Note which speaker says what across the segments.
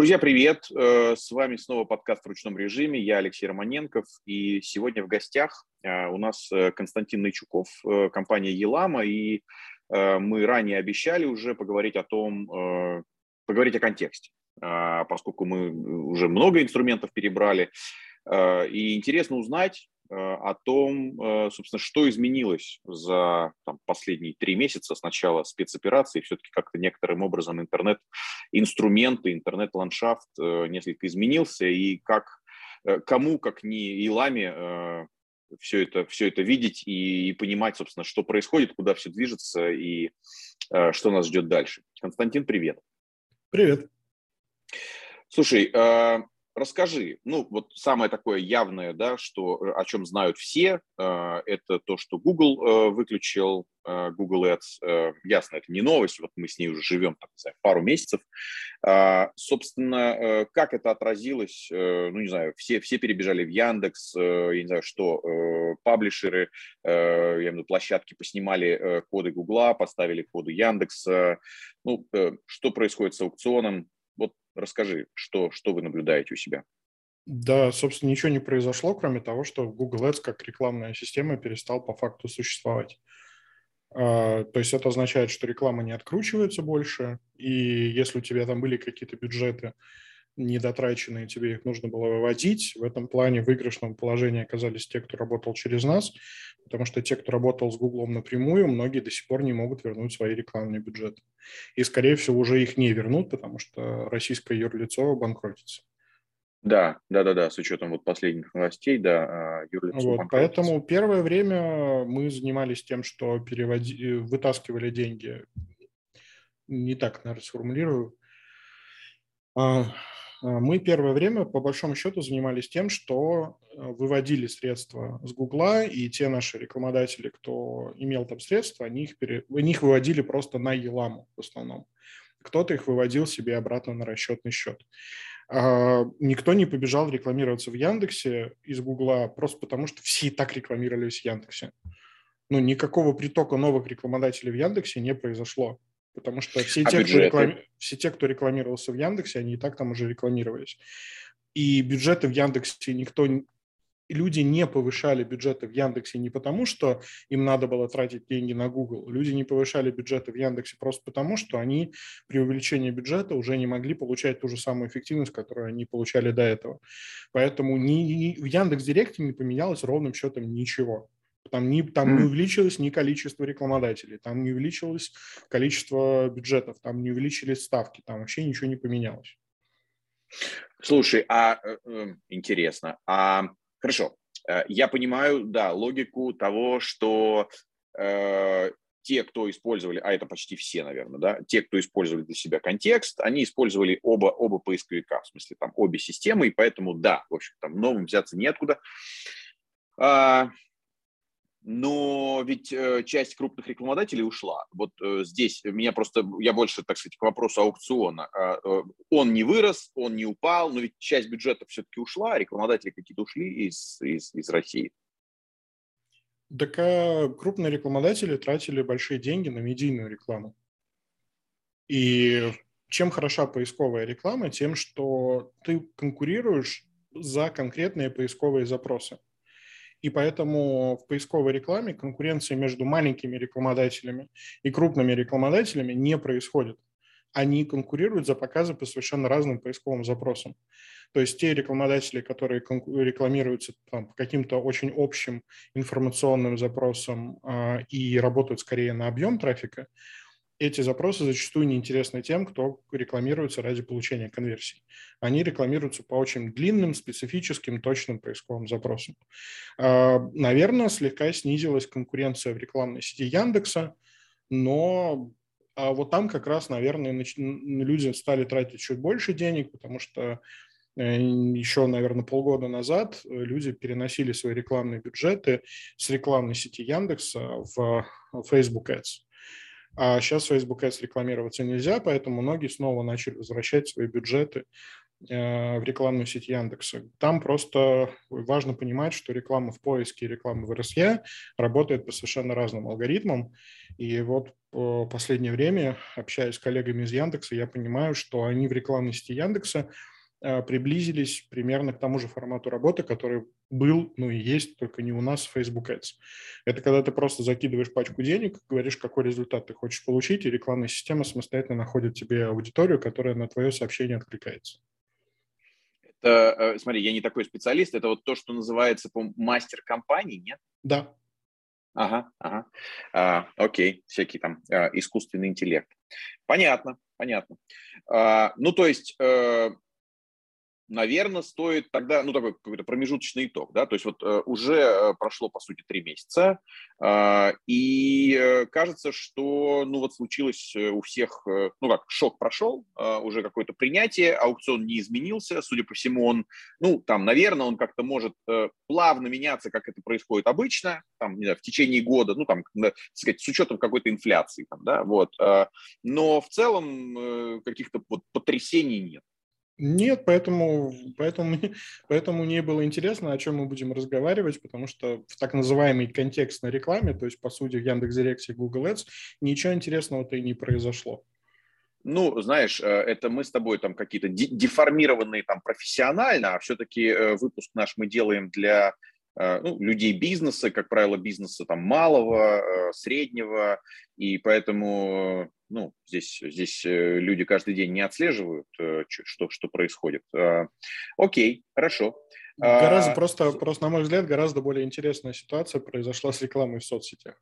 Speaker 1: Друзья, привет! Э, с вами снова подкаст в ручном режиме. Я Алексей Романенков. И сегодня в гостях э, у нас э, Константин Найчуков, компания Елама. И мы ранее обещали уже поговорить о том, поговорить о контексте, поскольку мы уже много инструментов перебрали. И интересно узнать, о том, э, собственно, что изменилось за там, последние три месяца с начала спецоперации. Все-таки как-то некоторым образом интернет-инструменты, интернет-ландшафт э, несколько изменился, и как кому, как не Иламе, все это, все это видеть и, и понимать, собственно, что происходит, куда все движется и что нас ждет дальше. Константин, привет.
Speaker 2: Привет.
Speaker 1: Слушай, Расскажи, ну вот самое такое явное, да, что, э, о чем знают все, э, это то, что Google э, выключил Google Ads. Ясно, это не новость, вот мы с ней уже живем, так сказать, пару месяцев. А, собственно, как это отразилось, ну не знаю, все, все перебежали в Яндекс, я не знаю, что, паблишеры, я имею в виду площадки поснимали коды Гугла, поставили коды Яндекса. Ну, что происходит с аукционом? Расскажи, что, что вы наблюдаете у себя?
Speaker 2: Да, собственно, ничего не произошло, кроме того, что Google Ads как рекламная система перестал по факту существовать. А, то есть это означает, что реклама не откручивается больше, и если у тебя там были какие-то бюджеты недотраченные, тебе их нужно было выводить. В этом плане в выигрышном положении оказались те, кто работал через нас, потому что те, кто работал с Гуглом напрямую, многие до сих пор не могут вернуть свои рекламные бюджеты. И, скорее всего, уже их не вернут, потому что российское юрлицо банкротится.
Speaker 1: Да, да, да, да, с учетом вот последних новостей, да,
Speaker 2: а, юрлицо вот, Поэтому первое время мы занимались тем, что переводи, вытаскивали деньги, не так, наверное, сформулирую, а, мы первое время, по большому счету, занимались тем, что э, выводили средства с Гугла, и те наши рекламодатели, кто имел там средства, они их, пере... они их выводили просто на Еламу в основном. Кто-то их выводил себе обратно на расчетный счет. А, никто не побежал рекламироваться в Яндексе из Гугла просто потому, что все и так рекламировались в Яндексе. Ну, никакого притока новых рекламодателей в Яндексе не произошло. Потому что все, а те, кто реклами... все те, кто рекламировался в Яндексе, они и так там уже рекламировались. И бюджеты в Яндексе никто... Люди не повышали бюджеты в Яндексе не потому, что им надо было тратить деньги на Google. Люди не повышали бюджеты в Яндексе просто потому, что они при увеличении бюджета уже не могли получать ту же самую эффективность, которую они получали до этого. Поэтому ни, ни, в Яндекс.Директе не поменялось ровным счетом ничего. Там, не, там не увеличилось ни количество рекламодателей, там не увеличилось количество бюджетов, там не увеличились ставки, там вообще ничего не поменялось.
Speaker 1: Слушай, а э, эм, интересно, а хорошо, э, я понимаю, да, логику того, что э, те, кто использовали, а это почти все, наверное, да, те, кто использовали для себя контекст, они использовали оба, оба поисковика, в смысле там обе системы, и поэтому, да, в общем, там новым взяться неоткуда. А, но ведь э, часть крупных рекламодателей ушла. Вот э, здесь меня просто, я больше, так сказать, к вопросу аукциона. Э, э, он не вырос, он не упал, но ведь часть бюджета все-таки ушла, рекламодатели какие-то ушли из, из, из России.
Speaker 2: Так а крупные рекламодатели тратили большие деньги на медийную рекламу. И чем хороша поисковая реклама? Тем, что ты конкурируешь за конкретные поисковые запросы. И поэтому в поисковой рекламе конкуренции между маленькими рекламодателями и крупными рекламодателями не происходит. Они конкурируют за показы по совершенно разным поисковым запросам. То есть те рекламодатели, которые рекламируются там, по каким-то очень общим информационным запросам э, и работают скорее на объем трафика, эти запросы зачастую неинтересны тем, кто рекламируется ради получения конверсий. Они рекламируются по очень длинным, специфическим, точным поисковым запросам. А, наверное, слегка снизилась конкуренция в рекламной сети Яндекса, но а вот там как раз, наверное, люди стали тратить чуть больше денег, потому что э, еще, наверное, полгода назад люди переносили свои рекламные бюджеты с рекламной сети Яндекса в Facebook Ads. А сейчас Facebook Ads рекламироваться нельзя, поэтому многие снова начали возвращать свои бюджеты э, в рекламную сеть Яндекса. Там просто важно понимать, что реклама в поиске и реклама в РСЯ работает по совершенно разным алгоритмам. И вот в последнее время, общаясь с коллегами из Яндекса, я понимаю, что они в рекламной сети Яндекса Э, приблизились примерно к тому же формату работы, который был, ну и есть, только не у нас в Facebook Ads. Это когда ты просто закидываешь пачку денег, говоришь, какой результат ты хочешь получить, и рекламная система самостоятельно находит тебе аудиторию, которая на твое сообщение откликается.
Speaker 1: Это, э, смотри, я не такой специалист, это вот то, что называется мастер компании, нет?
Speaker 2: Да.
Speaker 1: Ага, ага. А, окей, всякий там а, искусственный интеллект. Понятно, понятно. А, ну, то есть э, наверное, стоит тогда, ну, такой какой-то промежуточный итог, да, то есть вот э, уже э, прошло, по сути, три месяца, э, и э, кажется, что, ну, вот случилось у всех, ну, как, шок прошел, э, уже какое-то принятие, аукцион не изменился, судя по всему, он, ну, там, наверное, он как-то может плавно меняться, как это происходит обычно, там, не знаю, в течение года, ну, там, так сказать, с учетом какой-то инфляции, там, да, вот, э, но в целом каких-то вот потрясений нет.
Speaker 2: Нет, поэтому, поэтому, поэтому мне было интересно, о чем мы будем разговаривать, потому что в так называемой контекстной рекламе, то есть, по сути, в Яндекс.Директе и Google Ads, ничего интересного-то и не произошло.
Speaker 1: Ну, знаешь, э, это мы с тобой там какие-то деформированные там профессионально, а все-таки э, выпуск наш мы делаем для Э, ну, людей бизнеса, как правило, бизнеса там малого, среднего, и поэтому ну, здесь, здесь э, люди каждый день не отслеживают, что, что происходит. Окей, хорошо.
Speaker 2: Гораздо просто, просто, на мой взгляд, гораздо более интересная ситуация произошла с рекламой в соцсетях.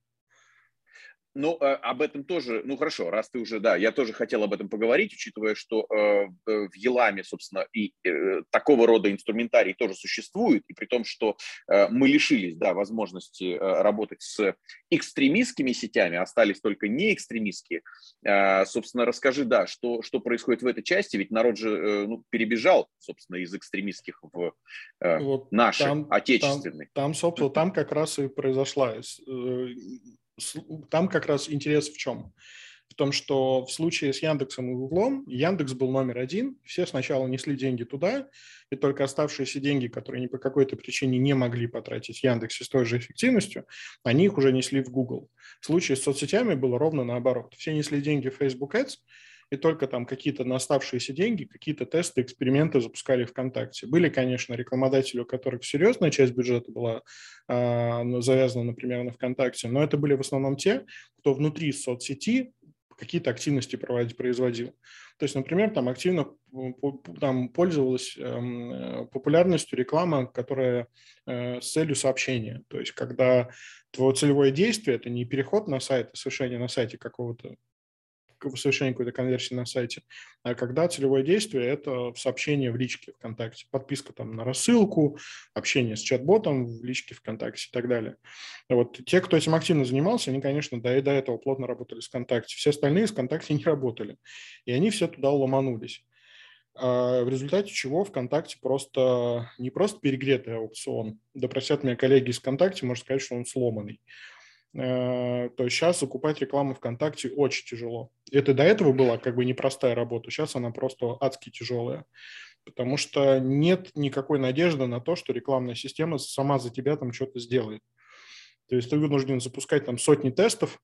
Speaker 1: Ну, э, об этом тоже, ну хорошо, раз ты уже, да, я тоже хотел об этом поговорить, учитывая, что э, в Еламе, собственно, и э, такого рода инструментарий тоже существует, и при том, что э, мы лишились, да, возможности э, работать с экстремистскими сетями, остались только не экстремистские. Э, собственно, расскажи, да, что, что происходит в этой части, ведь народ же ну, перебежал, собственно, из экстремистских в вот наши, там, отечественные.
Speaker 2: Там, там, собственно, там как раз и произошла там как раз интерес в чем? В том, что в случае с Яндексом и Гуглом Яндекс был номер один, все сначала несли деньги туда, и только оставшиеся деньги, которые они по какой-то причине не могли потратить Яндексе с той же эффективностью, они их уже несли в Google. В случае с соцсетями было ровно наоборот. Все несли деньги в Facebook Ads, и только там какие-то на оставшиеся деньги, какие-то тесты, эксперименты запускали ВКонтакте. Были, конечно, рекламодатели, у которых серьезная часть бюджета была э, завязана, например, на ВКонтакте, но это были в основном те, кто внутри соцсети какие-то активности производил. То есть, например, там активно там пользовалась э, популярностью реклама, которая э, с целью сообщения. То есть, когда твое целевое действие – это не переход на сайт, а совершение на сайте какого-то совершения какой-то конверсии на сайте, а когда целевое действие – это сообщение в личке ВКонтакте, подписка там на рассылку, общение с чат-ботом в личке ВКонтакте и так далее. Вот те, кто этим активно занимался, они, конечно, до, до этого плотно работали с ВКонтакте. Все остальные с ВКонтакте не работали. И они все туда ломанулись а в результате чего ВКонтакте просто не просто перегретый аукцион, да просят меня коллеги из ВКонтакте, можно сказать, что он сломанный. Э, то сейчас закупать рекламу ВКонтакте очень тяжело. Это до этого была как бы непростая работа, сейчас она просто адски тяжелая, потому что нет никакой надежды на то, что рекламная система сама за тебя там что-то сделает. То есть ты вынужден запускать там сотни тестов,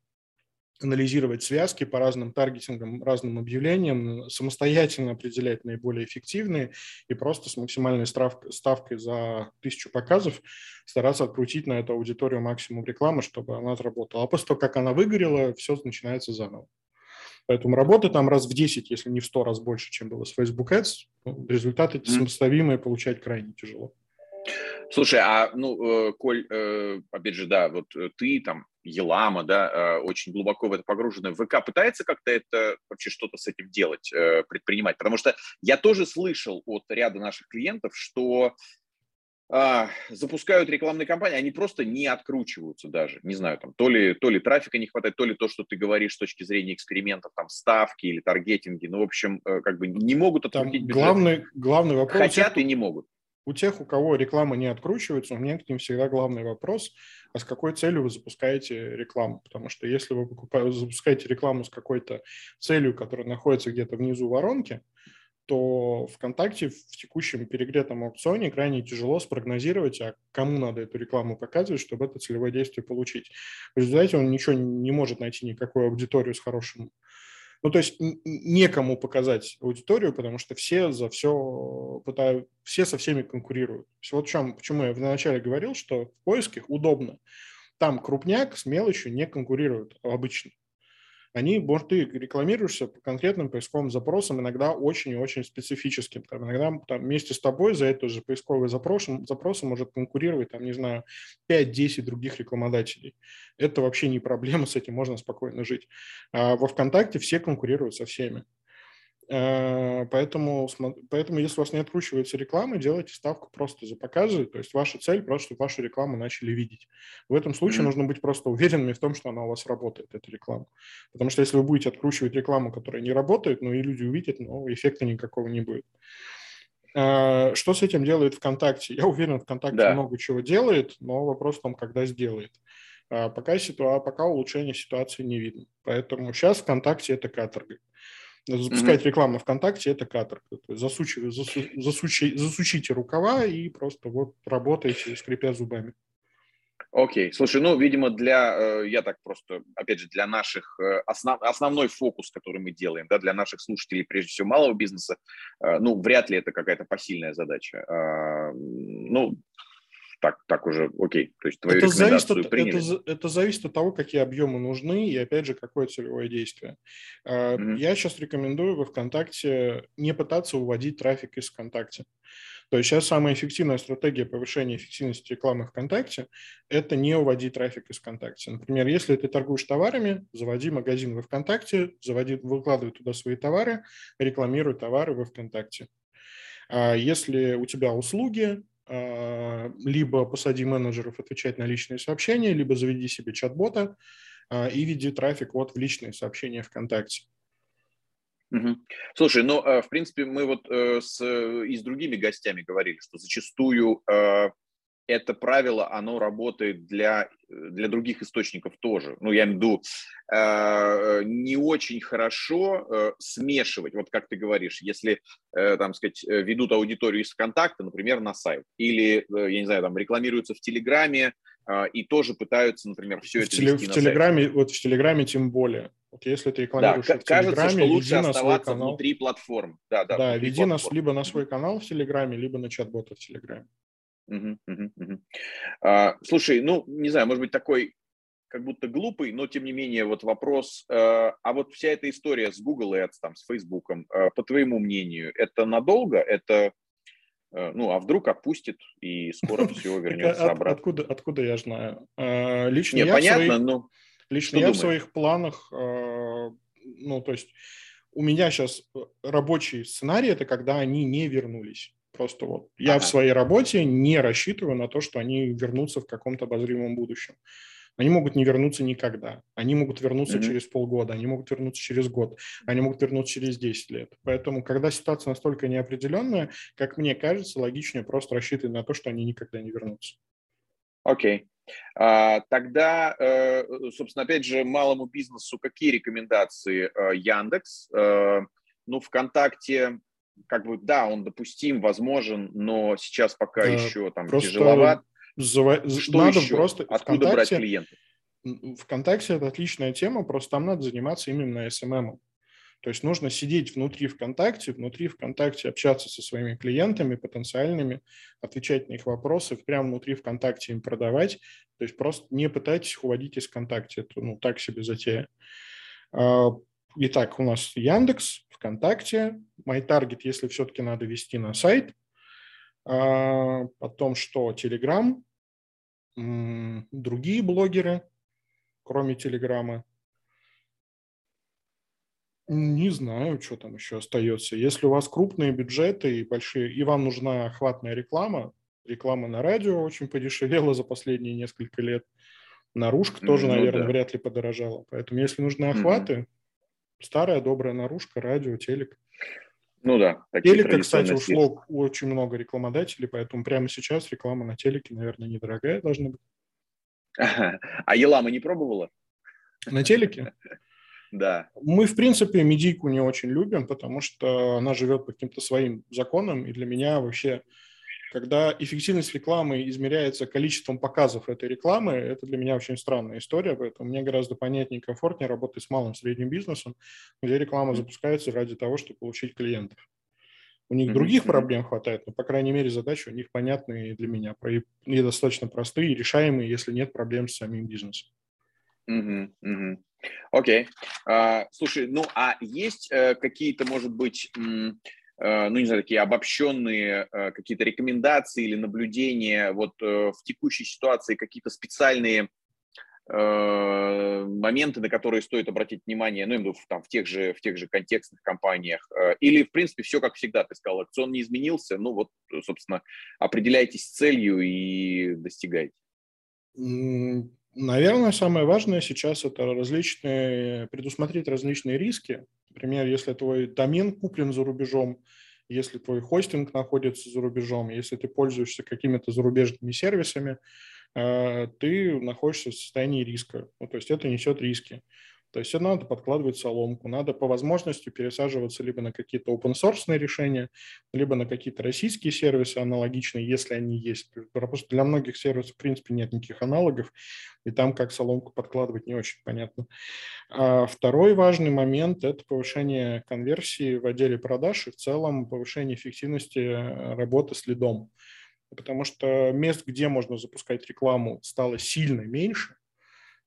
Speaker 2: анализировать связки по разным таргетингам, разным объявлениям, самостоятельно определять наиболее эффективные и просто с максимальной ставкой за тысячу показов стараться открутить на эту аудиторию максимум рекламы, чтобы она отработала. А после того, как она выгорела, все начинается заново. Поэтому работы там раз в 10, если не в 100 раз больше, чем было с Facebook Ads. Ну, результаты эти сопоставимые получать крайне тяжело.
Speaker 1: Слушай, а ну, э, Коль, э, опять же, да, вот э, ты там, Елама, да, очень глубоко в это погружены. ВК пытается как-то это вообще что-то с этим делать, предпринимать? Потому что я тоже слышал от ряда наших клиентов, что а, запускают рекламные кампании, они просто не откручиваются даже. Не знаю, там, то ли, то ли трафика не хватает, то ли то, что ты говоришь с точки зрения экспериментов, там, ставки или таргетинги. Ну, в общем, как бы не могут открутить
Speaker 2: там Главный, главный вопрос...
Speaker 1: Хотят и не могут
Speaker 2: у тех, у кого реклама не откручивается, у меня к ним всегда главный вопрос, а с какой целью вы запускаете рекламу? Потому что если вы запускаете рекламу с какой-то целью, которая находится где-то внизу воронки, то ВКонтакте в текущем перегретом аукционе крайне тяжело спрогнозировать, а кому надо эту рекламу показывать, чтобы это целевое действие получить. В результате он ничего не может найти никакую аудиторию с хорошим ну, то есть некому показать аудиторию, потому что все за все пытают, все со всеми конкурируют. Вот в чем, почему я вначале говорил, что в поисках удобно. Там крупняк с мелочью не конкурируют обычно они, может, ты рекламируешься по конкретным поисковым запросам, иногда очень и очень специфическим. Там, иногда там, вместе с тобой за эту же поисковый запрос, запрос может конкурировать, там, не знаю, 5-10 других рекламодателей. Это вообще не проблема, с этим можно спокойно жить. А во ВКонтакте все конкурируют со всеми. Э, поэтому, поэтому, если у вас не откручивается реклама, делайте ставку просто за показы. То есть ваша цель просто, чтобы вашу рекламу начали видеть. В этом случае mm-hmm. нужно быть просто уверенными в том, что она у вас работает, эта реклама. Потому что если вы будете откручивать рекламу, которая не работает, ну и люди увидят, но эффекта никакого не будет. Э, что с этим делает ВКонтакте? Я уверен, ВКонтакте да. много чего делает, но вопрос в том, когда сделает. А пока, ситуа- пока улучшения ситуации не видно. Поэтому сейчас ВКонтакте это каторга. Запускать mm-hmm. рекламу ВКонтакте – это каторга. Засучи, засу, засучи, засучите рукава и просто вот работайте, скрипя зубами.
Speaker 1: Окей, okay. слушай, ну, видимо, для, э, я так просто, опять же, для наших, э, основ, основной фокус, который мы делаем, да, для наших слушателей, прежде всего, малого бизнеса, э, ну, вряд ли это какая-то посильная задача. А, ну, так, так уже окей. То есть твою это
Speaker 2: зависит от, приняли. Это, это зависит от того, какие объемы нужны и, опять же, какое целевое действие. Mm-hmm. Я сейчас рекомендую во ВКонтакте не пытаться уводить трафик из ВКонтакте. То есть сейчас самая эффективная стратегия повышения эффективности рекламы ВКонтакте – это не уводить трафик из ВКонтакте. Например, если ты торгуешь товарами, заводи магазин во ВКонтакте, заводи, выкладывай туда свои товары, рекламируй товары во ВКонтакте. А если у тебя услуги, либо посади менеджеров отвечать на личные сообщения, либо заведи себе чат-бота а, и веди трафик вот в личные сообщения ВКонтакте.
Speaker 1: Угу. Слушай, ну, а, в принципе, мы вот э, с, и с другими гостями говорили, что зачастую это правило, оно работает для, для других источников тоже. Ну, я имею в виду, э, не очень хорошо э, смешивать, вот как ты говоришь, если, э, там сказать, э, ведут аудиторию из ВКонтакта, например, на сайт, или, э, я не знаю, там рекламируются в Телеграме, э, и тоже пытаются, например, все в это теле,
Speaker 2: в Телеграме, сайт. Вот в Телеграме тем более. Вот если ты рекламируешь да, в
Speaker 1: кажется,
Speaker 2: Телеграме,
Speaker 1: что лучше оставаться канал. внутри платформ.
Speaker 2: Да, да, да веди нас либо на свой канал в Телеграме, либо на чат-бота в Телеграме.
Speaker 1: Угу, угу, угу. А, слушай, ну, не знаю, может быть, такой как будто глупый, но тем не менее вот вопрос, э, а вот вся эта история с Google Ads, там, с Facebook, э, по твоему мнению, это надолго, это, э, ну, а вдруг отпустит и скоро все вернется обратно?
Speaker 2: Откуда, откуда я знаю? Лично Не, я понятно, своих, но Лично я думаешь? в своих планах, ну, то есть у меня сейчас рабочий сценарий, это когда они не вернулись. Просто вот я ага. в своей работе не рассчитываю на то, что они вернутся в каком-то обозримом будущем. Они могут не вернуться никогда. Они могут вернуться mm-hmm. через полгода, они могут вернуться через год, они могут вернуться через 10 лет. Поэтому, когда ситуация настолько неопределенная, как мне кажется, логичнее просто рассчитывать на то, что они никогда не вернутся.
Speaker 1: Окей. Okay. А, тогда, э, собственно, опять же, малому бизнесу какие рекомендации э, Яндекс? Э, ну, ВКонтакте как бы, да, он допустим, возможен, но сейчас пока да, еще там тяжеловат.
Speaker 2: Зав... Что надо еще? Просто Откуда брать клиентов? ВКонтакте это отличная тема, просто там надо заниматься именно SMM. То есть нужно сидеть внутри ВКонтакте, внутри ВКонтакте общаться со своими клиентами потенциальными, отвечать на их вопросы, прямо внутри ВКонтакте им продавать. То есть просто не пытайтесь уводить из ВКонтакте. Это ну, так себе затея. А, итак, у нас Яндекс, ВКонтакте, MyTarget, если все-таки надо вести на сайт, а, потом что, Telegram, другие блогеры, кроме Телеграма. Не знаю, что там еще остается. Если у вас крупные бюджеты и большие, и вам нужна охватная реклама, реклама на радио очень подешевела за последние несколько лет. Наружка тоже, ну, наверное, да. вряд ли подорожала. Поэтому, если нужны охваты, mm-hmm. Старая добрая наружка, радио, телек.
Speaker 1: Ну да.
Speaker 2: Телека, кстати, ушло очень много рекламодателей, поэтому прямо сейчас реклама на телеке, наверное, недорогая должна быть.
Speaker 1: А Елама не пробовала?
Speaker 2: На телеке?
Speaker 1: Да.
Speaker 2: Мы, в принципе, медийку не очень любим, потому что она живет по каким-то своим законам, и для меня вообще когда эффективность рекламы измеряется количеством показов этой рекламы, это для меня очень странная история, поэтому мне гораздо понятнее и комфортнее работать с малым средним бизнесом, где реклама запускается ради того, чтобы получить клиентов. У них других проблем хватает, но, по крайней мере, задачи у них понятные для меня и достаточно простые, и решаемые, если нет проблем с самим бизнесом.
Speaker 1: Окей. Mm-hmm. Okay. Uh, слушай, ну а есть uh, какие-то, может быть, Э, ну, не знаю, такие обобщенные э, какие-то рекомендации или наблюдения вот э, в текущей ситуации, какие-то специальные моменты, на которые стоит обратить внимание, ну, в, там, в, тех же, в тех же контекстных компаниях, или, в принципе, все как всегда, ты сказал, акцион не изменился, ну, вот, собственно, определяйтесь целью и достигайте.
Speaker 2: Наверное, самое важное сейчас это различные, предусмотреть различные риски, Например, если твой домен куплен за рубежом, если твой хостинг находится за рубежом, если ты пользуешься какими-то зарубежными сервисами, э, ты находишься в состоянии риска. Ну, то есть это несет риски. То есть надо подкладывать соломку, надо по возможности пересаживаться либо на какие-то open source решения, либо на какие-то российские сервисы аналогичные, если они есть. Потому что для многих сервисов, в принципе, нет никаких аналогов, и там как соломку подкладывать не очень понятно. А второй важный момент – это повышение конверсии в отделе продаж и в целом повышение эффективности э, работы с лидом. Потому что мест, где можно запускать рекламу, стало сильно меньше,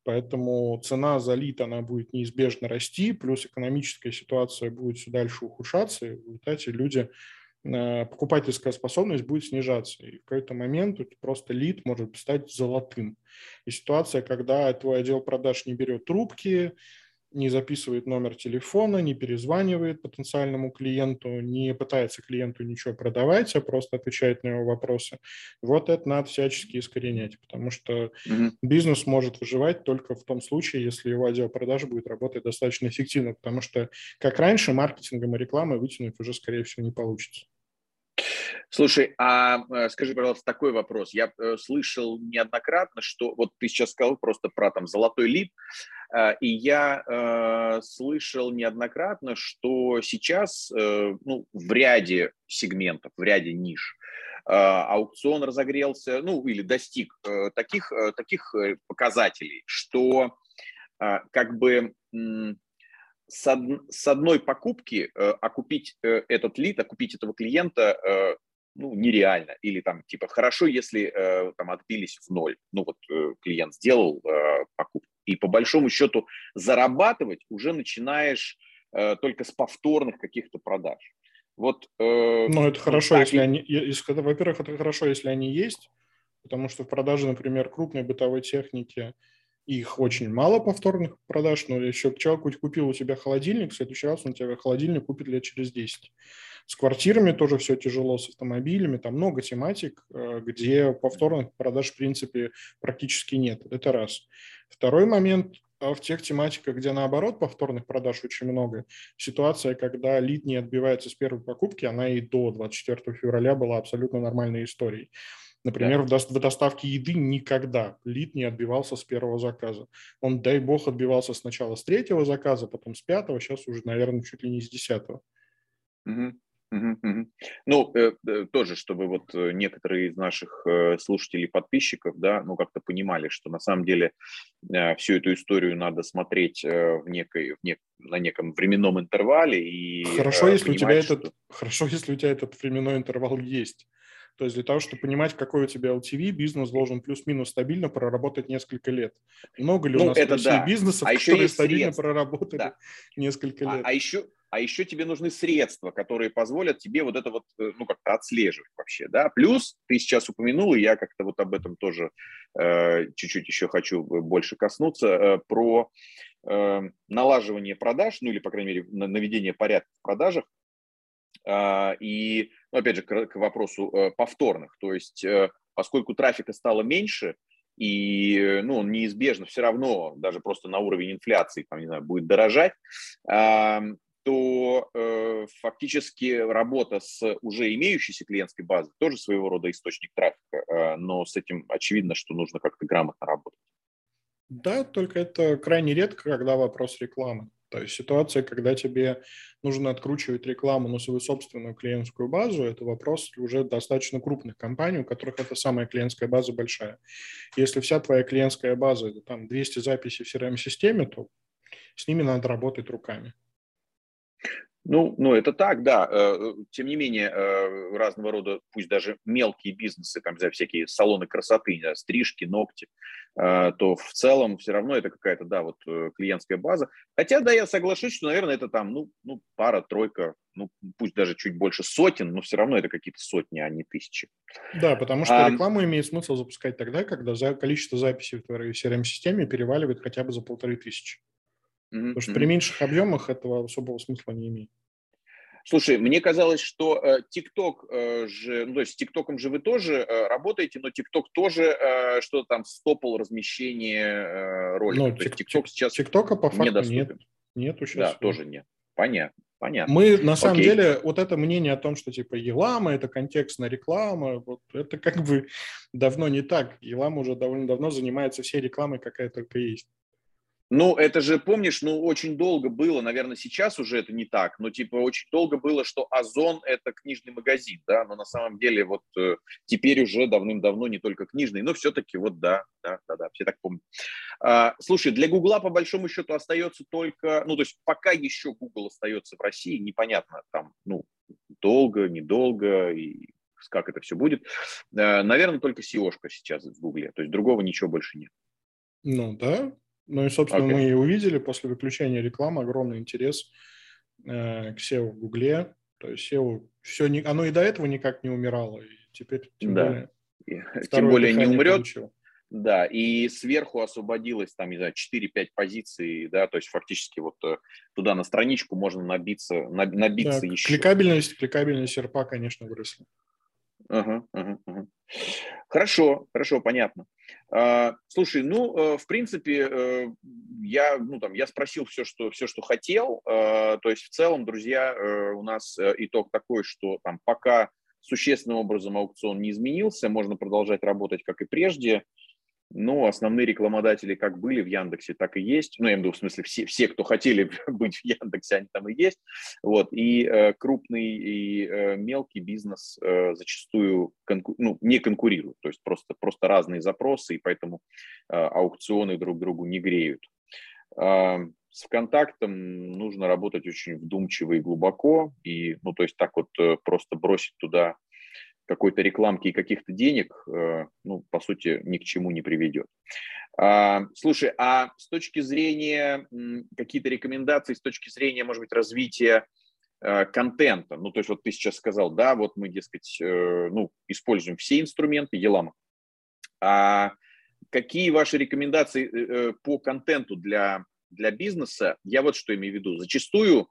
Speaker 2: Поэтому цена за лид, она будет неизбежно расти, плюс экономическая ситуация будет все дальше ухудшаться, и в результате люди, э, покупательская способность будет снижаться. И в какой-то момент просто лид может стать золотым. И ситуация, когда твой отдел продаж не берет трубки, не записывает номер телефона, не перезванивает потенциальному клиенту, не пытается клиенту ничего продавать, а просто отвечает на его вопросы. Вот это надо всячески искоренять, потому что mm-hmm. бизнес может выживать только в том случае, если его отдел продаж будет работать достаточно эффективно, потому что, как раньше, маркетингом и рекламой вытянуть уже, скорее всего, не получится.
Speaker 1: Слушай, а э, скажи, пожалуйста, такой вопрос. Я э, слышал неоднократно, что вот ты сейчас сказал просто про там золотой лид, э, и я э, слышал неоднократно, что сейчас э, ну, в ряде сегментов, в ряде ниш э, аукцион разогрелся, ну или достиг э, таких, э, таких показателей, что э, как бы од, с одной покупки э, окупить э, этот лид, окупить этого клиента э, ну, нереально. Или там, типа, хорошо, если э, там отбились в ноль. Ну, вот э, клиент сделал э, покупку. И по большому счету зарабатывать уже начинаешь э, только с повторных каких-то продаж. Вот,
Speaker 2: э, ну, это хорошо, так... если они... Во-первых, это хорошо, если они есть, потому что в продаже, например, крупной бытовой техники – их очень мало повторных продаж, но еще человек купил у тебя холодильник, в следующий раз он тебе холодильник купит лет через 10. С квартирами тоже все тяжело, с автомобилями, там много тематик, э, где повторных продаж в принципе практически нет. Это раз. Второй момент, а в тех тематиках, где наоборот повторных продаж очень много, ситуация, когда лид не отбивается с первой покупки, она и до 24 февраля была абсолютно нормальной историей. Например, да. в доставке еды никогда лид не отбивался с первого заказа. Он, дай бог, отбивался сначала с третьего заказа, потом с пятого, сейчас уже, наверное, чуть ли не с десятого.
Speaker 1: Угу. Ну, э, э, тоже, чтобы вот э, некоторые из наших слушателей, подписчиков, да, ну, как-то понимали, что на самом деле всю эту историю надо смотреть в некой, в нек, на неком временном интервале и
Speaker 2: хорошо, если у тебя что... этот, хорошо, если у тебя этот временной интервал есть. То есть для того, чтобы понимать, какой у тебя LTV, бизнес должен плюс-минус стабильно проработать несколько лет. Много ли ну, у нас это да. бизнесов, а которые стабильно средства. проработали да. несколько
Speaker 1: а,
Speaker 2: лет?
Speaker 1: А, а еще а еще тебе нужны средства, которые позволят тебе вот это вот, э, ну, как-то отслеживать вообще, да. Плюс ты сейчас упомянул, и я как-то вот об этом тоже э, чуть-чуть еще хочу больше коснуться, э, про э, налаживание продаж, ну, или, по крайней мере, наведение порядка в продажах, а, и, ну, опять же, к, вопросу э, повторных. То есть, э, поскольку трафика стало меньше, и ну, он неизбежно все равно, даже просто на уровень инфляции, там, не знаю, будет дорожать, то э, фактически работа с уже имеющейся клиентской базой тоже своего рода источник трафика, но с этим очевидно, что нужно как-то грамотно работать.
Speaker 2: Да, только это крайне редко, когда вопрос рекламы. То есть ситуация, когда тебе нужно откручивать рекламу на свою собственную клиентскую базу, это вопрос уже достаточно крупных компаний, у которых это самая клиентская база большая. Если вся твоя клиентская база – это там 200 записей в CRM-системе, то с ними надо работать руками.
Speaker 1: Ну, ну, это так, да. Э, тем не менее, э, разного рода, пусть даже мелкие бизнесы, там, за всякие салоны красоты, стрижки, ногти, э, то в целом все равно это какая-то, да, вот клиентская база. Хотя, да, я соглашусь, что, наверное, это там, ну, ну пара, тройка, ну, пусть даже чуть больше сотен, но все равно это какие-то сотни, а не тысячи.
Speaker 2: Да, потому что а, рекламу имеет смысл запускать тогда, когда за количество записей в твоей CRM-системе переваливает хотя бы за полторы тысячи. Потому что при меньших объемах этого особого смысла не имеет.
Speaker 1: Слушай, мне казалось, что ТикТок э, э, же, ну, то есть с ТикТоком же вы тоже э, работаете, но ТикТок тоже э, что-то там стопал размещение э, роликов. Ну,
Speaker 2: то ТикТок сейчас ТикТока по факту недоступен. нет. Нету
Speaker 1: сейчас. Да, тоже нет. Понятно. Понятно.
Speaker 2: Мы на самом Окей. деле вот это мнение о том, что типа Елама это контекстная реклама, вот это как бы давно не так. Елама уже довольно давно занимается всей рекламой, какая только есть.
Speaker 1: Ну, это же, помнишь, ну, очень долго было, наверное, сейчас уже это не так, но, типа, очень долго было, что Озон – это книжный магазин, да, но на самом деле вот э, теперь уже давным-давно не только книжный, но все-таки вот да, да, да, да, все так помнят. А, слушай, для Гугла по большому счету остается только, ну, то есть пока еще Google остается в России, непонятно там, ну, долго, недолго и как это все будет. А, наверное, только seo сейчас в Гугле, то есть другого ничего больше нет.
Speaker 2: Ну да, ну и, собственно, okay. мы и увидели после выключения рекламы огромный интерес э, к SEO в Гугле. То есть SEO, все не, оно и до этого никак не умирало, и теперь тем да. более,
Speaker 1: тем более не умрет. Получило. Да, и сверху освободилось там, не знаю, 4-5 позиций, да, то есть фактически вот э, туда на страничку можно набиться, набиться да, еще.
Speaker 2: Кликабельность, кликабельность серпа, конечно, выросла.
Speaker 1: Ага, ага, ага. Хорошо, хорошо, понятно. А, слушай, ну, э, в принципе, э, я, ну, там, я спросил все, что, все, что хотел. А, то есть, в целом, друзья, э, у нас итог такой, что там пока существенным образом аукцион не изменился, можно продолжать работать, как и прежде. Ну, основные рекламодатели как были в Яндексе, так и есть. Ну, я имею в виду, в смысле, все, все кто хотели быть в Яндексе, они там и есть. Вот. И э, крупный и э, мелкий бизнес э, зачастую конку- ну, не конкурируют. То есть просто, просто разные запросы, и поэтому э, аукционы друг другу не греют. Э, с ВКонтактом нужно работать очень вдумчиво и глубоко. И, ну, то есть так вот э, просто бросить туда какой-то рекламки и каких-то денег, э, ну, по сути, ни к чему не приведет. А, слушай, а с точки зрения какие-то рекомендации, с точки зрения, может быть, развития э, контента, ну, то есть вот ты сейчас сказал, да, вот мы, дескать, э, ну, используем все инструменты Елама. А какие ваши рекомендации по контенту для, для бизнеса? Я вот что имею в виду. Зачастую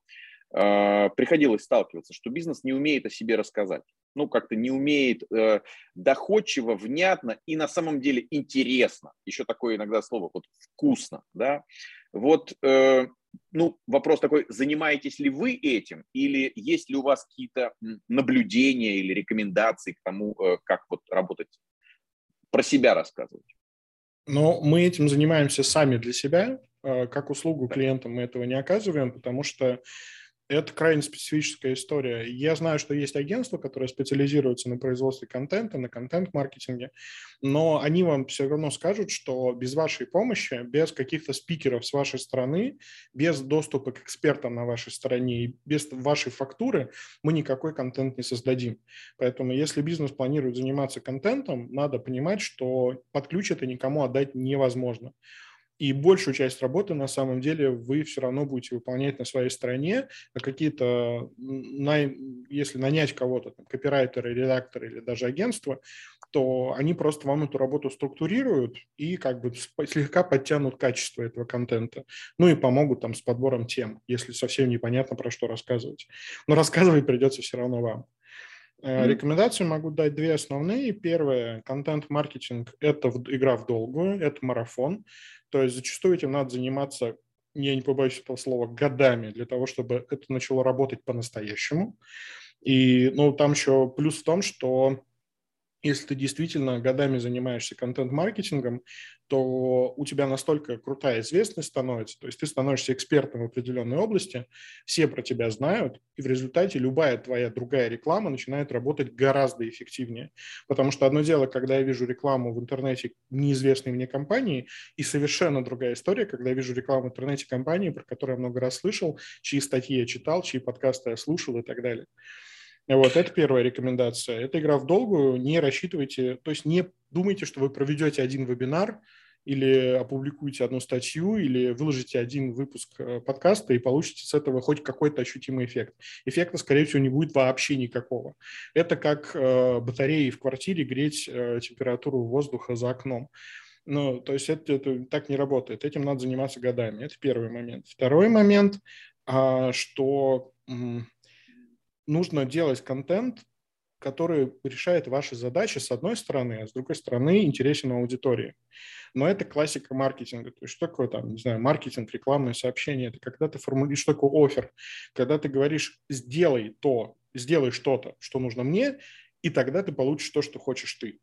Speaker 1: приходилось сталкиваться, что бизнес не умеет о себе рассказать ну, как-то не умеет э, доходчиво, внятно и на самом деле интересно. Еще такое иногда слово, вот вкусно, да. Вот, э, ну, вопрос такой, занимаетесь ли вы этим или есть ли у вас какие-то наблюдения или рекомендации к тому, э, как вот работать, про себя рассказывать?
Speaker 2: Ну, мы этим занимаемся сами для себя, э, как услугу клиентам мы этого не оказываем, потому что это крайне специфическая история. Я знаю, что есть агентства, которые специализируются на производстве контента, на контент-маркетинге, но они вам все равно скажут, что без вашей помощи, без каких-то спикеров с вашей стороны, без доступа к экспертам на вашей стороне и без вашей фактуры мы никакой контент не создадим. Поэтому если бизнес планирует заниматься контентом, надо понимать, что под ключ это никому отдать невозможно. И большую часть работы на самом деле вы все равно будете выполнять на своей стороне, а какие-то, если нанять кого-то, там, копирайтера, редактора или даже агентство, то они просто вам эту работу структурируют и как бы слегка подтянут качество этого контента. Ну и помогут там с подбором тем, если совсем непонятно про что рассказывать. Но рассказывать придется все равно вам. Mm-hmm. Рекомендации могу дать две основные. Первое, контент-маркетинг – это игра в долгую, это марафон. То есть зачастую этим надо заниматься, я не побоюсь этого слова, годами для того, чтобы это начало работать по-настоящему. И ну, там еще плюс в том, что если ты действительно годами занимаешься контент-маркетингом, то у тебя настолько крутая известность становится, то есть ты становишься экспертом в определенной области, все про тебя знают, и в результате любая твоя другая реклама начинает работать гораздо эффективнее. Потому что одно дело, когда я вижу рекламу в интернете неизвестной мне компании, и совершенно другая история, когда я вижу рекламу в интернете компании, про которую я много раз слышал, чьи статьи я читал, чьи подкасты я слушал и так далее. Вот, это первая рекомендация. Это игра в долгую, не рассчитывайте, то есть не думайте, что вы проведете один вебинар или опубликуете одну статью, или выложите один выпуск э, подкаста и получите с этого хоть какой-то ощутимый эффект. Эффекта, скорее всего, не будет вообще никакого. Это как э, батареи в квартире греть э, температуру воздуха за окном. Ну, то есть это, это так не работает. Этим надо заниматься годами. Это первый момент. Второй момент, а, что нужно делать контент, который решает ваши задачи с одной стороны, а с другой стороны интересен аудитории. Но это классика маркетинга. То есть что такое там, не знаю, маркетинг, рекламное сообщение? Это когда ты формулируешь, что такое офер? Когда ты говоришь, сделай то, сделай что-то, что нужно мне, и тогда ты получишь то, что хочешь ты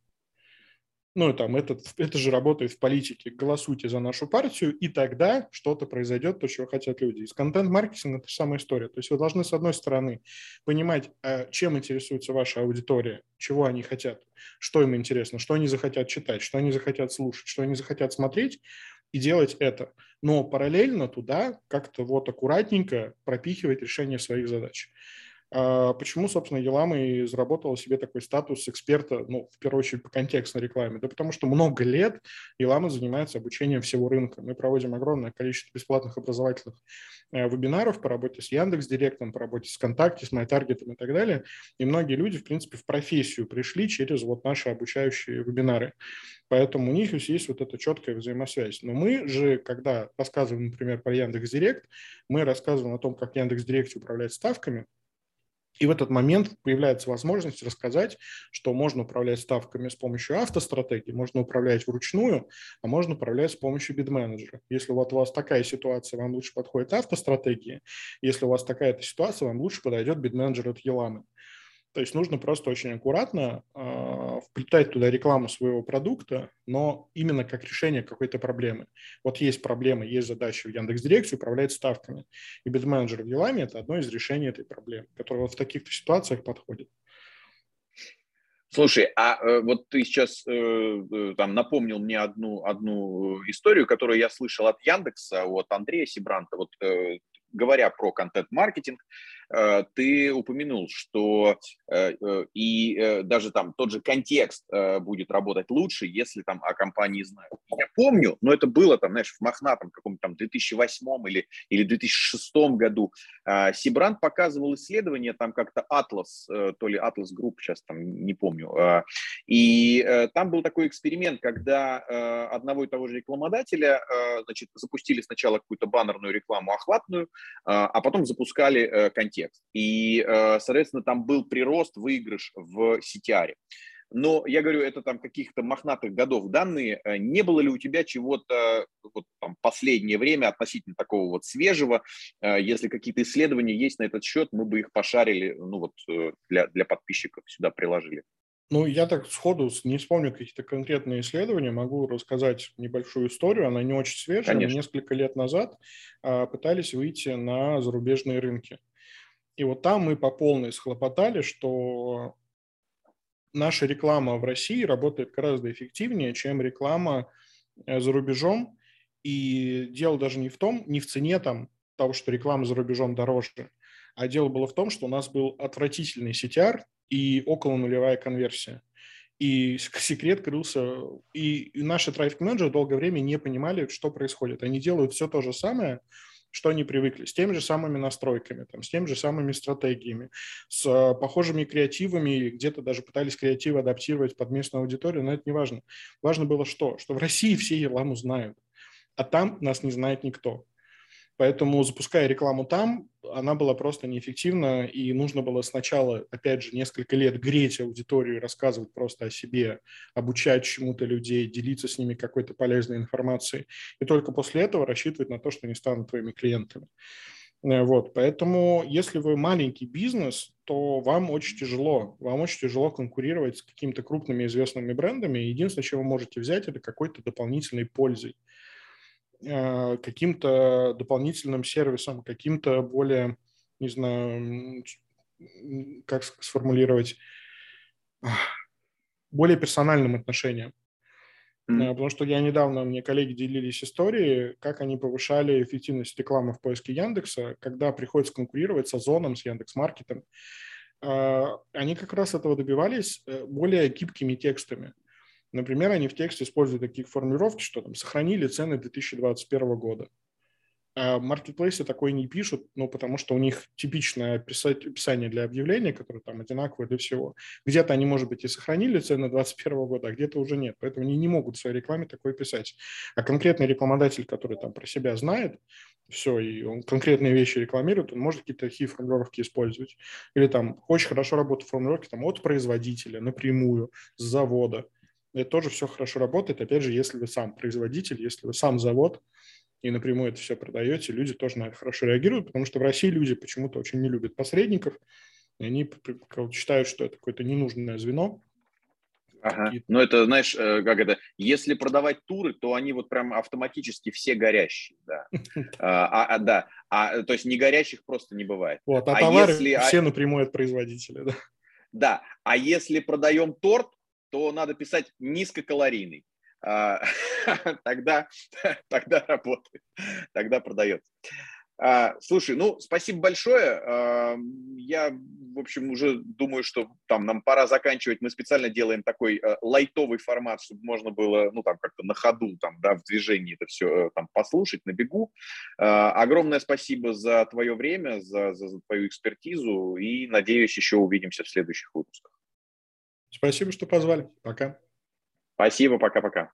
Speaker 2: ну, там, это, это же работает в политике, голосуйте за нашу партию, и тогда что-то произойдет, то, чего хотят люди. И с контент-маркетингом это самая история. То есть вы должны, с одной стороны, понимать, а, чем интересуется ваша аудитория, чего они хотят, что им интересно, что они захотят читать, что они захотят слушать, что они захотят смотреть, и делать это. Но параллельно туда как-то вот аккуратненько пропихивать решение своих задач. А почему, собственно, Елама и заработала себе такой статус эксперта, ну, в первую очередь, по контекстной рекламе? Да потому что много лет Елама занимается обучением всего рынка. Мы проводим огромное количество бесплатных образовательных э, вебинаров по работе с Яндекс.Директом, по работе с ВКонтакте, с MyTarget и так далее. И многие люди, в принципе, в профессию пришли через вот наши обучающие вебинары. Поэтому у них есть вот эта четкая взаимосвязь. Но мы же, когда рассказываем, например, про Яндекс.Директ, мы рассказываем о том, как Яндекс.Директ управляет ставками, и в этот момент появляется возможность рассказать, что можно управлять ставками с помощью автостратегии, можно управлять вручную, а можно управлять с помощью бидменеджера. Если вот у вас такая ситуация, вам лучше подходит автостратегия. Если у вас такая ситуация, вам лучше подойдет бидменеджер от Еланы. То есть нужно просто очень аккуратно э, вплетать туда рекламу своего продукта, но именно как решение какой-то проблемы. Вот есть проблема, есть задача в Яндекс.Директе управлять ставками. И битменеджер в Еламе – это одно из решений этой проблемы, которое вот в таких-то ситуациях подходит.
Speaker 1: Слушай, а э, вот ты сейчас э, э, там напомнил мне одну, одну историю, которую я слышал от Яндекса, от Андрея Сибранта. Вот э, говоря про контент-маркетинг, Э, ты упомянул, что э, э, и даже там тот же контекст будет работать лучше, если там о компании знают. Я помню, но это было там, знаешь, в мохнатом каком-то там 2008 или, или 2006 году. Сибрант показывал исследование, там как-то Atlas, то ли Atlas Group, сейчас там не помню. И там был такой эксперимент, когда одного и того же рекламодателя, значит, запустили сначала какую-то баннерную рекламу охватную, а потом запускали контекст контекст. И, э, соответственно, там был прирост, выигрыш в CTR. Но я говорю, это там каких-то мохнатых годов данные. Э, не было ли у тебя чего-то вот, там, последнее время относительно такого вот свежего? Э, если какие-то исследования есть на этот счет, мы бы их пошарили, ну вот для, для подписчиков сюда приложили.
Speaker 2: Ну, я так сходу не вспомню какие-то конкретные исследования, могу рассказать небольшую историю, она не очень свежая, Конечно. несколько лет назад а, пытались выйти на зарубежные рынки. И вот там мы по полной схлопотали, что наша реклама в России работает гораздо эффективнее, чем реклама э, за рубежом. И дело даже не в том, не в цене там того, что реклама за рубежом дороже, а дело было в том, что у нас был отвратительный CTR и около нулевая конверсия. И секрет крылся, и наши трафик-менеджеры долгое время не понимали, что происходит. Они делают все то же самое, что они привыкли, с теми же самыми настройками, там, с теми же самыми стратегиями, с э, похожими креативами, где-то даже пытались креативы адаптировать под местную аудиторию, но это не важно. Важно было что? Что в России все Ерламу знают, а там нас не знает никто. Поэтому, запуская рекламу там, она была просто неэффективна, и нужно было сначала, опять же, несколько лет греть аудиторию, рассказывать просто о себе, обучать чему-то людей, делиться с ними какой-то полезной информацией, и только после этого рассчитывать на то, что они станут твоими клиентами. Э, вот, поэтому, если вы маленький бизнес, то вам очень тяжело. Вам очень тяжело конкурировать с какими-то крупными известными брендами. Единственное, что вы можете взять, это какой-то дополнительной пользой, каким-то дополнительным сервисом, каким-то более, не знаю, как сформулировать, более персональным отношением. Mm-hmm. Потому что я недавно, мне коллеги делились историей, как они повышали эффективность рекламы в поиске Яндекса, когда приходится конкурировать с Озоном, с Яндекс.Маркетом. А, они как раз этого добивались э, более гибкими текстами. Например, они в тексте используют такие формулировки, что там сохранили цены 2021 года. А маркетплейсы такое не пишут, ну, потому что у них типичное описание для объявления, которое там одинаковое для всего. Где-то они, может быть, и сохранили цены 2021 года, а где-то уже нет. Поэтому они не могут в своей рекламе такое писать. А конкретный рекламодатель, который там про себя знает, все, и он конкретные вещи рекламирует, он может какие-то такие формулировки использовать. Или там очень хорошо работают формулировки там, от производителя напрямую, с завода. Это тоже все хорошо работает, опять же, если вы сам производитель, если вы сам завод, и напрямую это все продаете, люди тоже на это хорошо реагируют, потому что в России люди почему-то очень не любят посредников, и они считают, что это какое-то ненужное звено.
Speaker 1: Ага. Ну, это, знаешь, э, как это, если продавать туры, то они вот прям автоматически все горящие, да. А, а, а, да, а, то есть не горящих просто не бывает.
Speaker 2: Вот, а, а товары если, все напрямую от производителя, да.
Speaker 1: Да, а если продаем торт, то надо писать низкокалорийный. А, тогда, тогда работает, тогда продается. А, слушай, ну, спасибо большое. А, я, в общем, уже думаю, что там нам пора заканчивать. Мы специально делаем такой лайтовый формат, чтобы можно было, ну, там, как-то на ходу, там, да, в движении это все там послушать, на бегу. Огромное спасибо за твое время, за, за, за твою экспертизу и, надеюсь, еще увидимся в следующих выпусках.
Speaker 2: Спасибо, что позвали. Пока.
Speaker 1: Спасибо, пока-пока.